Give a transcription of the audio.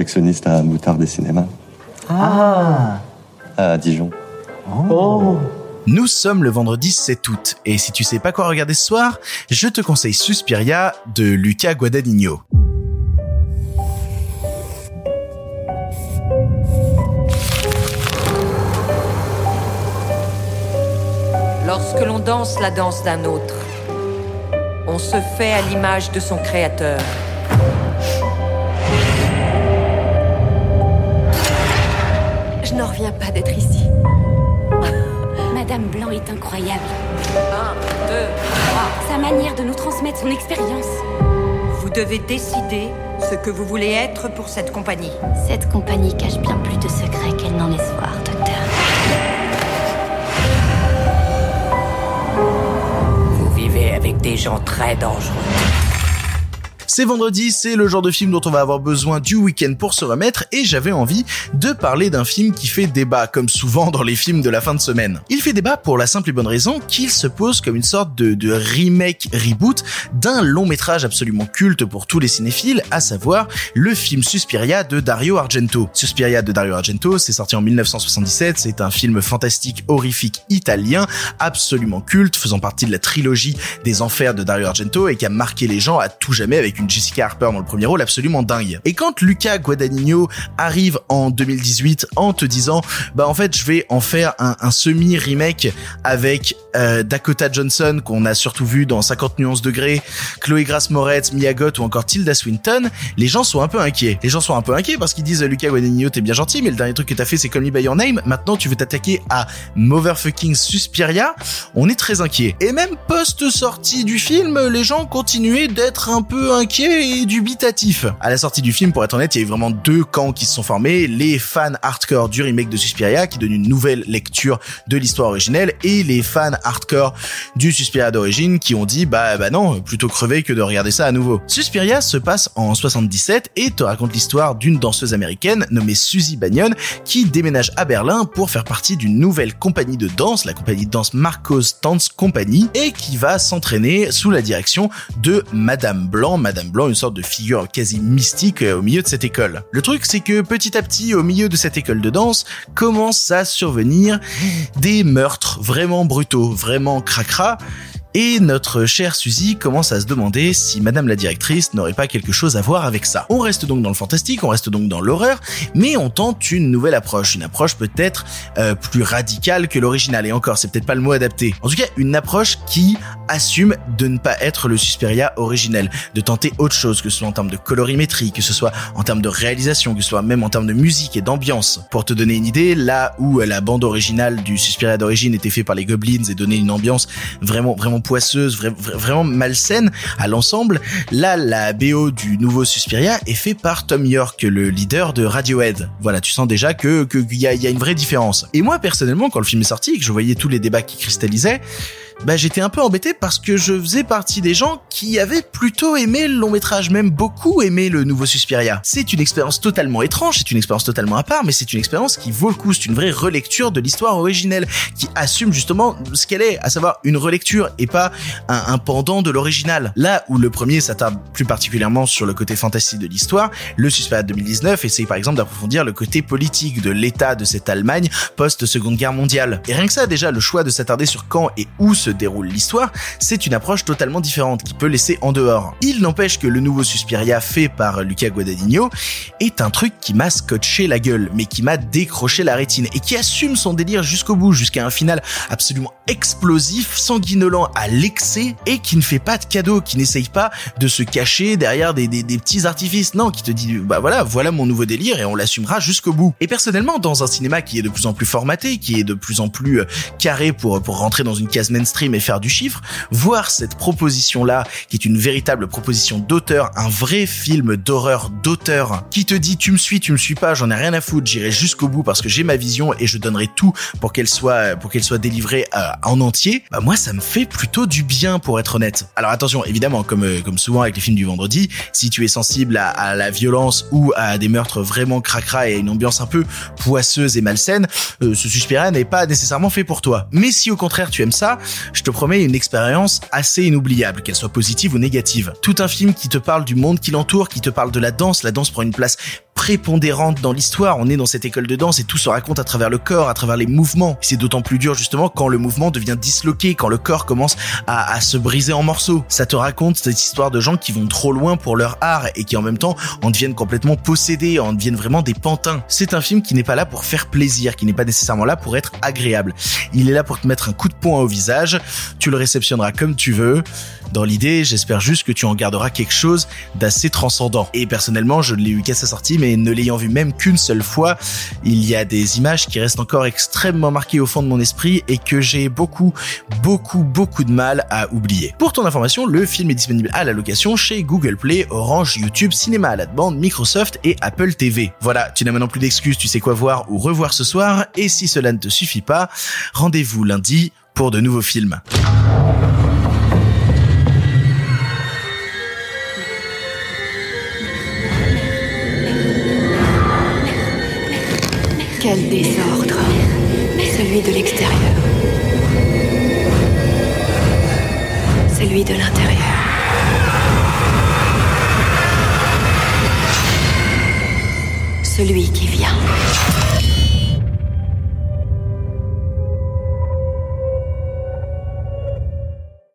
projectionniste à Moutarde des cinémas. Ah À Dijon. Oh Nous sommes le vendredi 7 août, et si tu sais pas quoi regarder ce soir, je te conseille Suspiria de Luca Guadagnino. Lorsque l'on danse la danse d'un autre, on se fait à l'image de son créateur. Reviens pas d'être ici. Madame Blanc est incroyable. Un, deux, Sa manière de nous transmettre son expérience. vous devez décider ce que vous voulez être pour cette compagnie. Cette compagnie cache bien plus de secrets qu'elle n'en laisse voir, docteur. Vous vivez avec des gens très dangereux. C'est vendredi, c'est le genre de film dont on va avoir besoin du week-end pour se remettre et j'avais envie de parler d'un film qui fait débat comme souvent dans les films de la fin de semaine. Il fait débat pour la simple et bonne raison qu'il se pose comme une sorte de, remake reboot d'un long métrage absolument culte pour tous les cinéphiles, à savoir le film Suspiria de Dario Argento. Suspiria de Dario Argento, c'est sorti en 1977, c'est un film fantastique horrifique italien absolument culte faisant partie de la trilogie des enfers de Dario Argento et qui a marqué les gens à tout jamais avec une Jessica Harper dans le premier rôle absolument dingue. Et quand Luca Guadagnino arrive en 2018 en te disant bah en fait je vais en faire un, un semi remake avec euh, Dakota Johnson qu'on a surtout vu dans 50 nuances degrés, Chloé Grace Moretz, Mia Goth ou encore Tilda Swinton, les gens sont un peu inquiets. Les gens sont un peu inquiets parce qu'ils disent Luca Guadagnino t'es bien gentil mais le dernier truc que t'as fait c'est Call Me By Your Name, maintenant tu veux t'attaquer à Motherfucking Suspiria, on est très inquiet. Et même post-sortie du film, les gens continuaient d'être un peu inquiets et dubitatifs. À la sortie du film, pour être honnête, il y a eu vraiment deux camps qui se sont formés, les fans hardcore du remake de Suspiria qui donnent une nouvelle lecture de l'histoire originelle et les fans hardcore du Suspiria d'origine qui ont dit bah bah non, plutôt crever que de regarder ça à nouveau. Suspiria se passe en 77 et te raconte l'histoire d'une danseuse américaine nommée Suzy Bagnon qui déménage à Berlin pour faire partie d'une nouvelle compagnie de danse, la compagnie de danse Marcos Dance Company et qui va s'entraîner sous la direction de Madame Blanc, Madame Blanc, une sorte de figure quasi mystique euh, au milieu de cette école. Le truc, c'est que petit à petit, au milieu de cette école de danse, commencent à survenir des meurtres vraiment brutaux, vraiment cracra, et notre chère Suzy commence à se demander si Madame la directrice n'aurait pas quelque chose à voir avec ça. On reste donc dans le fantastique, on reste donc dans l'horreur, mais on tente une nouvelle approche, une approche peut-être euh, plus radicale que l'original. Et encore, c'est peut-être pas le mot adapté. En tout cas, une approche qui assume de ne pas être le Suspiria originel, de tenter autre chose, que ce soit en termes de colorimétrie, que ce soit en termes de réalisation, que ce soit même en termes de musique et d'ambiance. Pour te donner une idée, là où la bande originale du Suspiria d'origine était faite par les Goblins et donnait une ambiance vraiment vraiment poisseuse, vra- vra- vraiment malsaine à l'ensemble, là la BO du nouveau Suspiria est fait par Tom York, le leader de Radiohead. Voilà, tu sens déjà que qu'il y a, y a une vraie différence. Et moi personnellement, quand le film est sorti que je voyais tous les débats qui cristallisaient, bah j'étais un peu embêté parce que je faisais partie des gens qui avaient plutôt aimé le long métrage, même beaucoup aimé le nouveau Suspiria. C'est une expérience totalement étrange, c'est une expérience totalement à part, mais c'est une expérience qui vaut le coup, c'est une vraie relecture de l'histoire originelle, qui assume justement ce qu'elle est, à savoir une relecture et pas un, un pendant de l'original. Là où le premier s'attarde plus particulièrement sur le côté fantastique de l'histoire, le Suspiria 2019 essaye par exemple d'approfondir le côté politique de l'état de cette Allemagne post-seconde guerre mondiale. Et rien que ça, déjà, le choix de s'attarder sur quand et où se déroule l'histoire, c'est une approche totalement différente qui peut laisser en dehors. Il n'empêche que le nouveau Suspiria fait par Luca Guadagnino est un truc qui m'a scotché la gueule, mais qui m'a décroché la rétine et qui assume son délire jusqu'au bout, jusqu'à un final absolument explosif, sanguinolent à l'excès et qui ne fait pas de cadeau, qui n'essaye pas de se cacher derrière des petits artifices, non, qui te dit bah voilà, voilà mon nouveau délire et on l'assumera jusqu'au bout. Et personnellement, dans un cinéma qui est de plus en plus formaté, qui est de plus en plus euh, carré pour pour rentrer dans une case mainstream et faire du chiffre, voir cette proposition là, qui est une véritable proposition d'auteur, un vrai film d'horreur d'auteur, qui te dit tu me suis, tu me suis pas, j'en ai rien à foutre, j'irai jusqu'au bout parce que j'ai ma vision et je donnerai tout pour qu'elle soit pour qu'elle soit délivrée euh, en entier. Bah moi ça me fait plutôt du bien pour être honnête. Alors attention, évidemment, comme euh, comme souvent avec les films du vendredi, si tu es sensible à, à la violence ou à des meurtres vraiment cracra et à une ambiance un peu poisseuse et malsaine, euh, ce Suspiria n'est pas nécessairement fait pour toi. Mais si au contraire tu aimes ça, je te promets une expérience assez inoubliable, qu'elle soit positive ou négative. Tout un film qui te parle du monde qui l'entoure, qui te parle de la danse, la danse prend une place prépondérante dans l'histoire. On est dans cette école de danse et tout se raconte à travers le corps, à travers les mouvements. C'est d'autant plus dur justement quand le mouvement devient disloqué, quand le corps commence à, se briser en morceaux. Ça te raconte cette histoire de gens qui vont trop loin pour leur art et qui en même temps en deviennent complètement possédés, en deviennent vraiment des pantins. C'est un film qui n'est pas là pour faire plaisir, qui n'est pas nécessairement là pour être agréable. Il est là pour te mettre un coup de poing au visage. Tu le réceptionneras comme tu veux. Dans l'idée, j'espère juste que tu en garderas quelque chose d'assez transcendant. Et personnellement, je ne l'ai eu qu'à sa sortie, mais ne l'ayant vu même qu'une seule fois, il y a des images qui restent encore extrêmement marquées au fond de mon esprit et que j'ai beaucoup, beaucoup, beaucoup de mal à oublier. Pour ton information, le film est disponible à la location chez Google Play, Orange, YouTube, Cinéma à la demande, Microsoft et Apple TV. Voilà, tu n'as maintenant plus d'excuses, tu sais quoi voir ou revoir ce soir, et si cela ne te suffit pas, rendez-vous lundi pour de nouveaux films. Quel désordre. Celui de l'extérieur. Celui de l'intérieur. Celui qui vient.